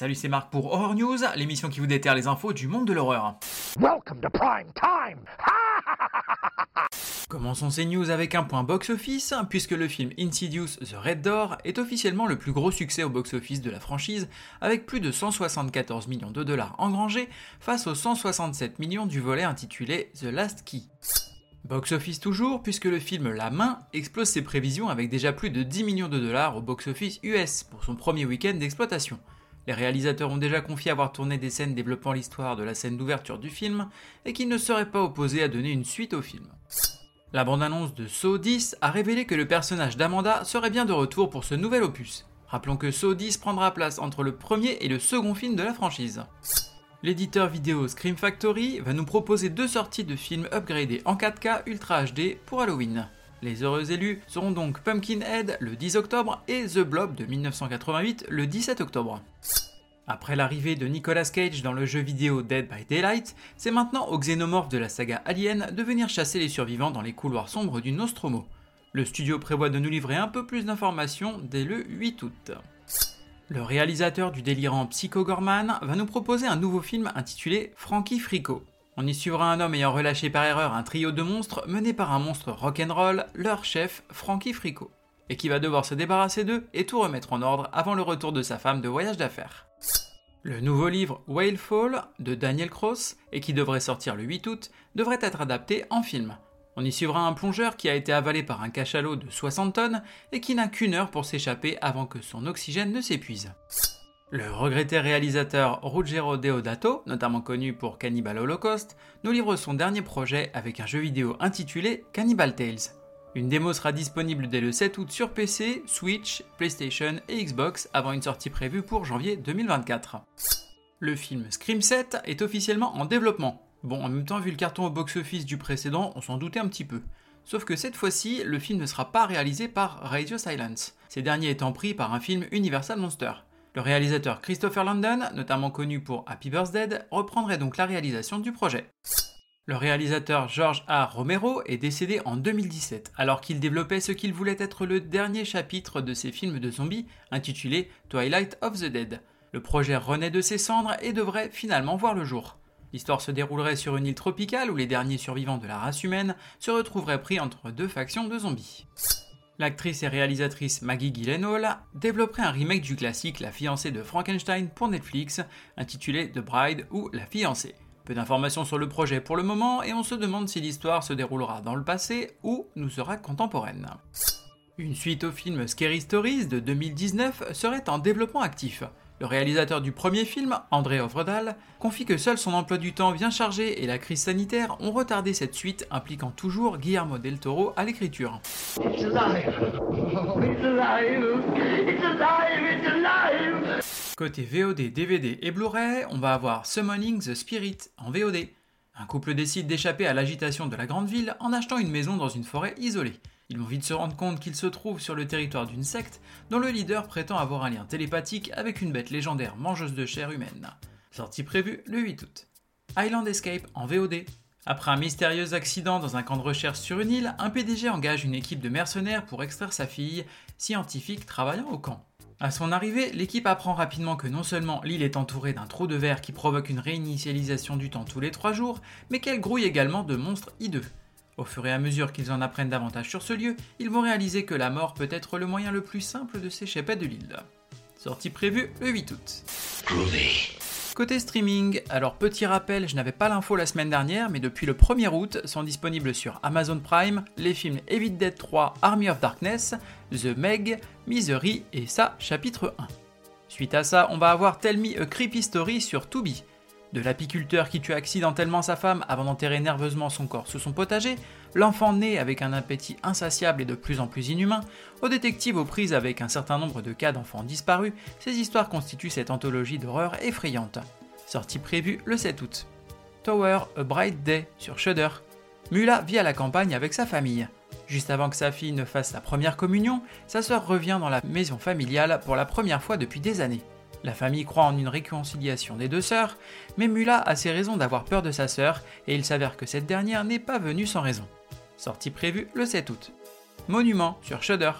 Salut, c'est Marc pour Horror News, l'émission qui vous déterre les infos du monde de l'horreur. Welcome to prime time. Commençons ces news avec un point box-office, puisque le film Insidious The Red Door est officiellement le plus gros succès au box-office de la franchise, avec plus de 174 millions de dollars engrangés face aux 167 millions du volet intitulé The Last Key. Box-office toujours, puisque le film La Main explose ses prévisions avec déjà plus de 10 millions de dollars au box-office US pour son premier week-end d'exploitation. Les réalisateurs ont déjà confié avoir tourné des scènes développant l'histoire de la scène d'ouverture du film et qu'ils ne seraient pas opposés à donner une suite au film. La bande-annonce de Saw 10 a révélé que le personnage d'Amanda serait bien de retour pour ce nouvel opus. Rappelons que Saw 10 prendra place entre le premier et le second film de la franchise. L'éditeur vidéo Scream Factory va nous proposer deux sorties de films upgradés en 4K Ultra HD pour Halloween. Les heureux élus seront donc Pumpkinhead le 10 octobre et The Blob de 1988 le 17 octobre. Après l'arrivée de Nicolas Cage dans le jeu vidéo Dead by Daylight, c'est maintenant aux xénomorphes de la saga Alien de venir chasser les survivants dans les couloirs sombres du Nostromo. Le studio prévoit de nous livrer un peu plus d'informations dès le 8 août. Le réalisateur du délirant Psycho Gorman va nous proposer un nouveau film intitulé Frankie Frico. On y suivra un homme ayant relâché par erreur un trio de monstres mené par un monstre rock'n'roll, leur chef, Frankie Frico, et qui va devoir se débarrasser d'eux et tout remettre en ordre avant le retour de sa femme de voyage d'affaires. Le nouveau livre Whale Fall de Daniel Cross, et qui devrait sortir le 8 août, devrait être adapté en film. On y suivra un plongeur qui a été avalé par un cachalot de 60 tonnes et qui n'a qu'une heure pour s'échapper avant que son oxygène ne s'épuise. Le regretté réalisateur Ruggero Deodato, notamment connu pour Cannibal Holocaust, nous livre son dernier projet avec un jeu vidéo intitulé Cannibal Tales. Une démo sera disponible dès le 7 août sur PC, Switch, PlayStation et Xbox avant une sortie prévue pour janvier 2024. Le film Scream 7 est officiellement en développement. Bon, en même temps, vu le carton au box-office du précédent, on s'en doutait un petit peu. Sauf que cette fois-ci, le film ne sera pas réalisé par Radio Silence, ces derniers étant pris par un film Universal Monster. Le réalisateur Christopher London, notamment connu pour Happy Birthday, reprendrait donc la réalisation du projet. Le réalisateur George A. Romero est décédé en 2017, alors qu'il développait ce qu'il voulait être le dernier chapitre de ses films de zombies, intitulé Twilight of the Dead. Le projet renaît de ses cendres et devrait finalement voir le jour. L'histoire se déroulerait sur une île tropicale où les derniers survivants de la race humaine se retrouveraient pris entre deux factions de zombies l'actrice et réalisatrice Maggie Gyllenhaal développerait un remake du classique La fiancée de Frankenstein pour Netflix, intitulé The Bride ou La fiancée. Peu d'informations sur le projet pour le moment et on se demande si l'histoire se déroulera dans le passé ou nous sera contemporaine. Une suite au film Scary Stories de 2019 serait en développement actif. Le réalisateur du premier film, André Ovredal, confie que seul son emploi du temps bien chargé et la crise sanitaire ont retardé cette suite impliquant toujours Guillermo del Toro à l'écriture. Côté VOD, DVD et Blu-ray, on va avoir Summoning the Spirit en VOD. Un couple décide d'échapper à l'agitation de la grande ville en achetant une maison dans une forêt isolée. Ils vont vite se rendre compte qu'ils se trouvent sur le territoire d'une secte dont le leader prétend avoir un lien télépathique avec une bête légendaire mangeuse de chair humaine. Sortie prévue le 8 août. Island Escape en VOD. Après un mystérieux accident dans un camp de recherche sur une île, un PDG engage une équipe de mercenaires pour extraire sa fille, scientifique travaillant au camp. À son arrivée, l'équipe apprend rapidement que non seulement l'île est entourée d'un trou de verre qui provoque une réinitialisation du temps tous les 3 jours, mais qu'elle grouille également de monstres hideux. Au fur et à mesure qu'ils en apprennent davantage sur ce lieu, ils vont réaliser que la mort peut être le moyen le plus simple de s'échapper de l'île. Sortie prévue le 8 août. Côté streaming, alors petit rappel, je n'avais pas l'info la semaine dernière, mais depuis le 1er août sont disponibles sur Amazon Prime les films Evil Dead 3 Army of Darkness, The Meg, Misery et ça, chapitre 1. Suite à ça, on va avoir Tell Me a Creepy Story sur Tubi, de l'apiculteur qui tue accidentellement sa femme avant d'enterrer nerveusement son corps sous son potager, l'enfant né avec un appétit insatiable et de plus en plus inhumain, au détective aux prises avec un certain nombre de cas d'enfants disparus, ces histoires constituent cette anthologie d'horreur effrayante. Sortie prévue le 7 août. Tower A Bright Day sur Shudder. Mula vit à la campagne avec sa famille. Juste avant que sa fille ne fasse sa première communion, sa sœur revient dans la maison familiale pour la première fois depuis des années. La famille croit en une réconciliation des deux sœurs, mais Mula a ses raisons d'avoir peur de sa sœur et il s'avère que cette dernière n'est pas venue sans raison. Sortie prévue le 7 août. Monument sur Shudder.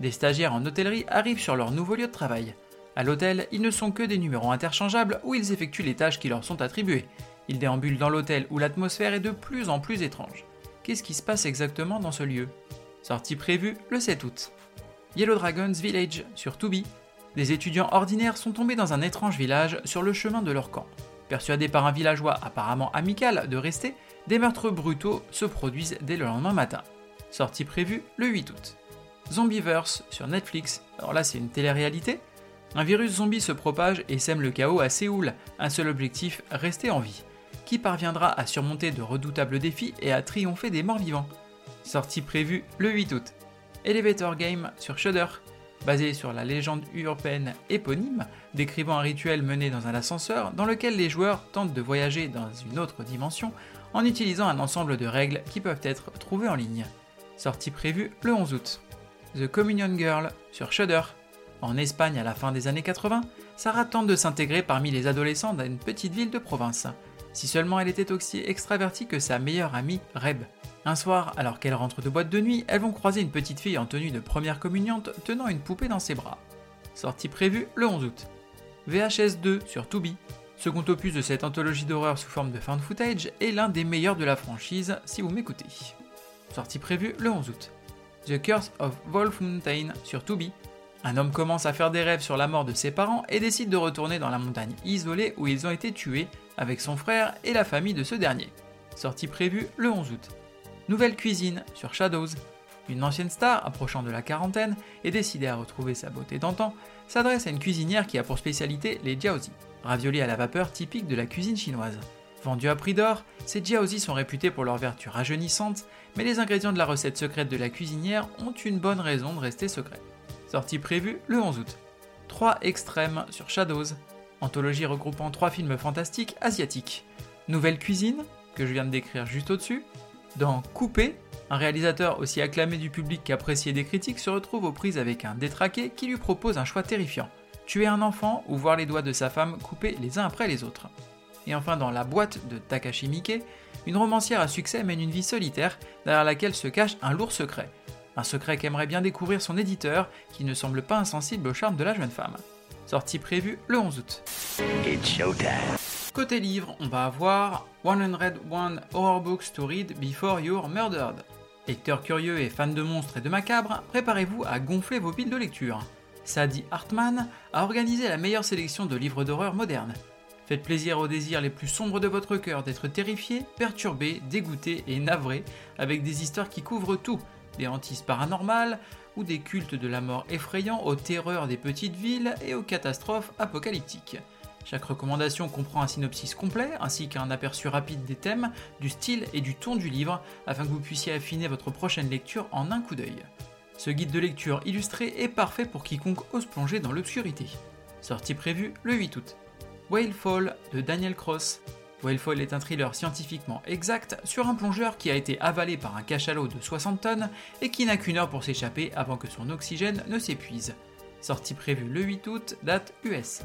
Des stagiaires en hôtellerie arrivent sur leur nouveau lieu de travail. À l'hôtel, ils ne sont que des numéros interchangeables où ils effectuent les tâches qui leur sont attribuées. Ils déambulent dans l'hôtel où l'atmosphère est de plus en plus étrange. Qu'est-ce qui se passe exactement dans ce lieu? Sortie prévue le 7 août. Yellow Dragons Village sur Tubi. Des étudiants ordinaires sont tombés dans un étrange village sur le chemin de leur camp. Persuadés par un villageois apparemment amical de rester, des meurtres brutaux se produisent dès le lendemain matin. Sortie prévue le 8 août. Zombieverse sur Netflix. Alors là, c'est une télé-réalité. Un virus zombie se propage et sème le chaos à Séoul. Un seul objectif, rester en vie. Qui parviendra à surmonter de redoutables défis et à triompher des morts vivants? Sortie prévue le 8 août. Elevator Game sur Shudder. Basé sur la légende urbaine éponyme, décrivant un rituel mené dans un ascenseur dans lequel les joueurs tentent de voyager dans une autre dimension en utilisant un ensemble de règles qui peuvent être trouvées en ligne. Sortie prévue le 11 août. The Communion Girl sur Shudder. En Espagne à la fin des années 80, Sarah tente de s'intégrer parmi les adolescents d'une petite ville de province. Si seulement elle était aussi extravertie que sa meilleure amie Reb. Un soir, alors qu'elles rentrent de boîte de nuit, elles vont croiser une petite fille en tenue de première communiante tenant une poupée dans ses bras. Sortie prévue le 11 août. VHS 2 sur Tubi. Second opus de cette anthologie d'horreur sous forme de found footage est l'un des meilleurs de la franchise si vous m'écoutez. Sortie prévue le 11 août. The Curse of Wolf Mountain sur Tubi. Un homme commence à faire des rêves sur la mort de ses parents et décide de retourner dans la montagne isolée où ils ont été tués avec son frère et la famille de ce dernier. Sortie prévue le 11 août. Nouvelle cuisine sur Shadows. Une ancienne star, approchant de la quarantaine et décidée à retrouver sa beauté d'antan, s'adresse à une cuisinière qui a pour spécialité les jiaozi, raviolis à la vapeur typiques de la cuisine chinoise. Vendus à prix d'or, ces jiaozi sont réputés pour leur vertu rajeunissante, mais les ingrédients de la recette secrète de la cuisinière ont une bonne raison de rester secrets. Sortie prévue le 11 août. 3 extrêmes sur Shadows, anthologie regroupant 3 films fantastiques asiatiques. Nouvelle cuisine, que je viens de décrire juste au-dessus, dans Coupé, un réalisateur aussi acclamé du public qu'apprécié des critiques se retrouve aux prises avec un détraqué qui lui propose un choix terrifiant tuer un enfant ou voir les doigts de sa femme coupés les uns après les autres. Et enfin, dans La boîte de Takashi Miike, une romancière à succès mène une vie solitaire derrière laquelle se cache un lourd secret. Un secret qu'aimerait bien découvrir son éditeur, qui ne semble pas insensible au charme de la jeune femme. Sortie prévue le 11 août. Côté livre, on va avoir 101 Horror Books to Read Before You're Murdered. Lecteurs curieux et fans de monstres et de macabres, préparez-vous à gonfler vos piles de lecture. Sadie Hartman a organisé la meilleure sélection de livres d'horreur modernes. Faites plaisir aux désirs les plus sombres de votre cœur d'être terrifié, perturbé, dégoûté et navré avec des histoires qui couvrent tout, des hantises paranormales ou des cultes de la mort effrayants aux terreurs des petites villes et aux catastrophes apocalyptiques. Chaque recommandation comprend un synopsis complet ainsi qu'un aperçu rapide des thèmes, du style et du ton du livre afin que vous puissiez affiner votre prochaine lecture en un coup d'œil. Ce guide de lecture illustré est parfait pour quiconque ose plonger dans l'obscurité. Sortie prévue le 8 août. Whalefall de Daniel Cross. Whalefall est un thriller scientifiquement exact sur un plongeur qui a été avalé par un cachalot de 60 tonnes et qui n'a qu'une heure pour s'échapper avant que son oxygène ne s'épuise. Sortie prévue le 8 août, date US.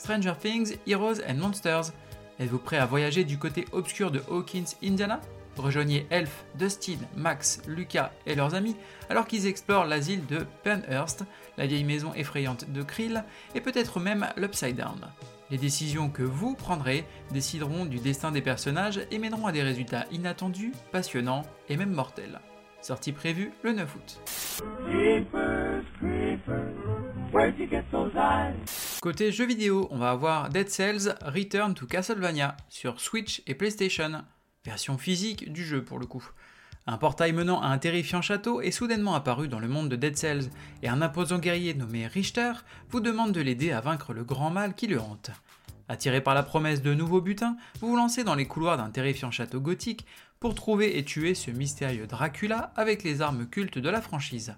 Stranger Things, Heroes and Monsters. Êtes-vous prêt à voyager du côté obscur de Hawkins, Indiana? Rejoignez Elf, Dustin, Max, Lucas et leurs amis alors qu'ils explorent l'asile de Penhurst, la vieille maison effrayante de Krill et peut-être même l'Upside Down. Les décisions que vous prendrez décideront du destin des personnages et mèneront à des résultats inattendus, passionnants et même mortels. Sortie prévue le 9 août. Côté jeux vidéo, on va avoir Dead Cells Return to Castlevania sur Switch et PlayStation, version physique du jeu pour le coup. Un portail menant à un terrifiant château est soudainement apparu dans le monde de Dead Cells, et un imposant guerrier nommé Richter vous demande de l'aider à vaincre le grand mal qui le hante. Attiré par la promesse de nouveaux butins, vous vous lancez dans les couloirs d'un terrifiant château gothique pour trouver et tuer ce mystérieux Dracula avec les armes cultes de la franchise.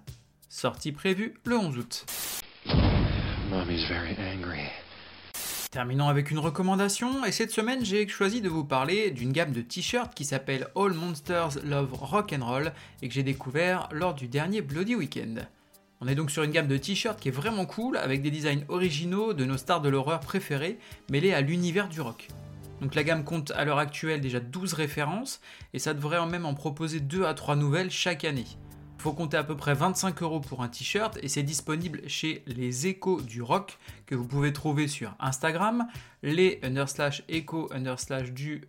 Sortie prévue le 11 août. Terminons avec une recommandation, et cette semaine j'ai choisi de vous parler d'une gamme de t-shirts qui s'appelle All Monsters Love Rock and Roll et que j'ai découvert lors du dernier Bloody Weekend. On est donc sur une gamme de t-shirts qui est vraiment cool avec des designs originaux de nos stars de l'horreur préférées mêlés à l'univers du rock. Donc la gamme compte à l'heure actuelle déjà 12 références et ça devrait même en proposer 2 à 3 nouvelles chaque année Faut compter à peu près 25 euros pour un t-shirt et c'est disponible chez les échos du rock que vous pouvez trouver sur Instagram, les underslash du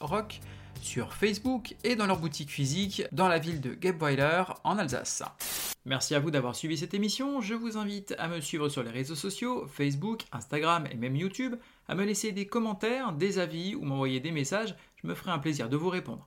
rock sur Facebook et dans leur boutique physique dans la ville de Gebweiler en Alsace. Merci à vous d'avoir suivi cette émission. Je vous invite à me suivre sur les réseaux sociaux, Facebook, Instagram et même YouTube, à me laisser des commentaires, des avis ou m'envoyer des messages. Je me ferai un plaisir de vous répondre.